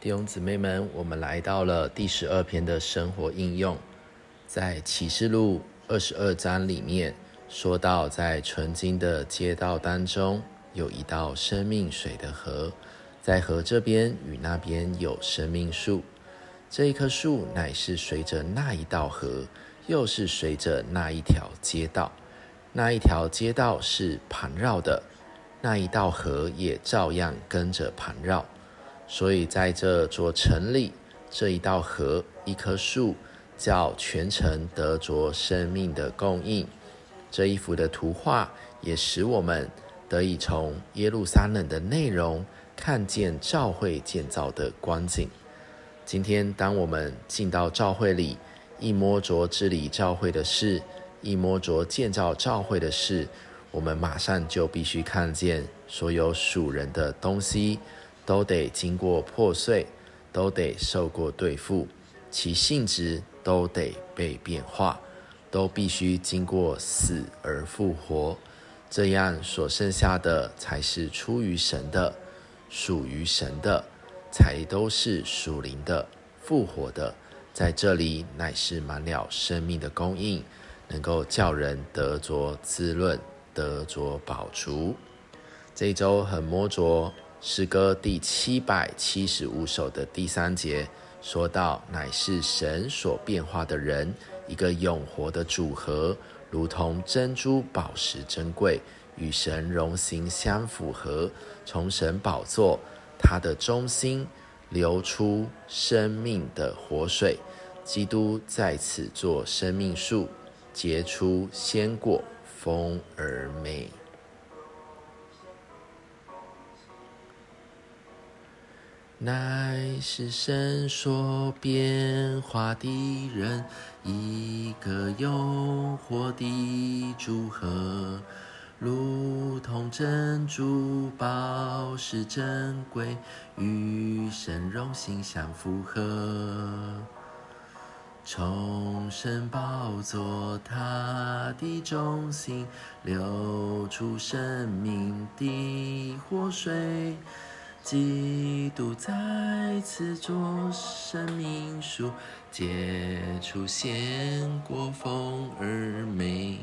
弟兄姊妹们，我们来到了第十二篇的生活应用，在启示录二十二章里面说到，在纯金的街道当中有一道生命水的河，在河这边与那边有生命树，这一棵树乃是随着那一道河，又是随着那一条街道，那一条街道是盘绕的，那一道河也照样跟着盘绕。所以，在这座城里，这一道河、一棵树，叫全城得着生命的供应。这一幅的图画，也使我们得以从耶路撒冷的内容，看见教会建造的光景。今天，当我们进到教会里，一摸着治理教会的事，一摸着建造教会的事，我们马上就必须看见所有属人的东西。都得经过破碎，都得受过对付，其性质都得被变化，都必须经过死而复活，这样所剩下的才是出于神的，属于神的，才都是属灵的、复活的，在这里乃是满了生命的供应，能够叫人得着滋润，得着饱足。这一周很摸着。诗歌第七百七十五首的第三节说到：“乃是神所变化的人，一个永活的组合，如同珍珠宝石珍贵，与神荣形相符合。从神宝座，他的中心流出生命的活水。基督在此做生命树，结出鲜果，丰而美。”乃是神所变化的人，一个永活的组合，如同珍珠宝石珍贵，与神荣形相符合。重生宝座他的中心流出生命的活水。基督再次做生命书，皆出现过风儿美。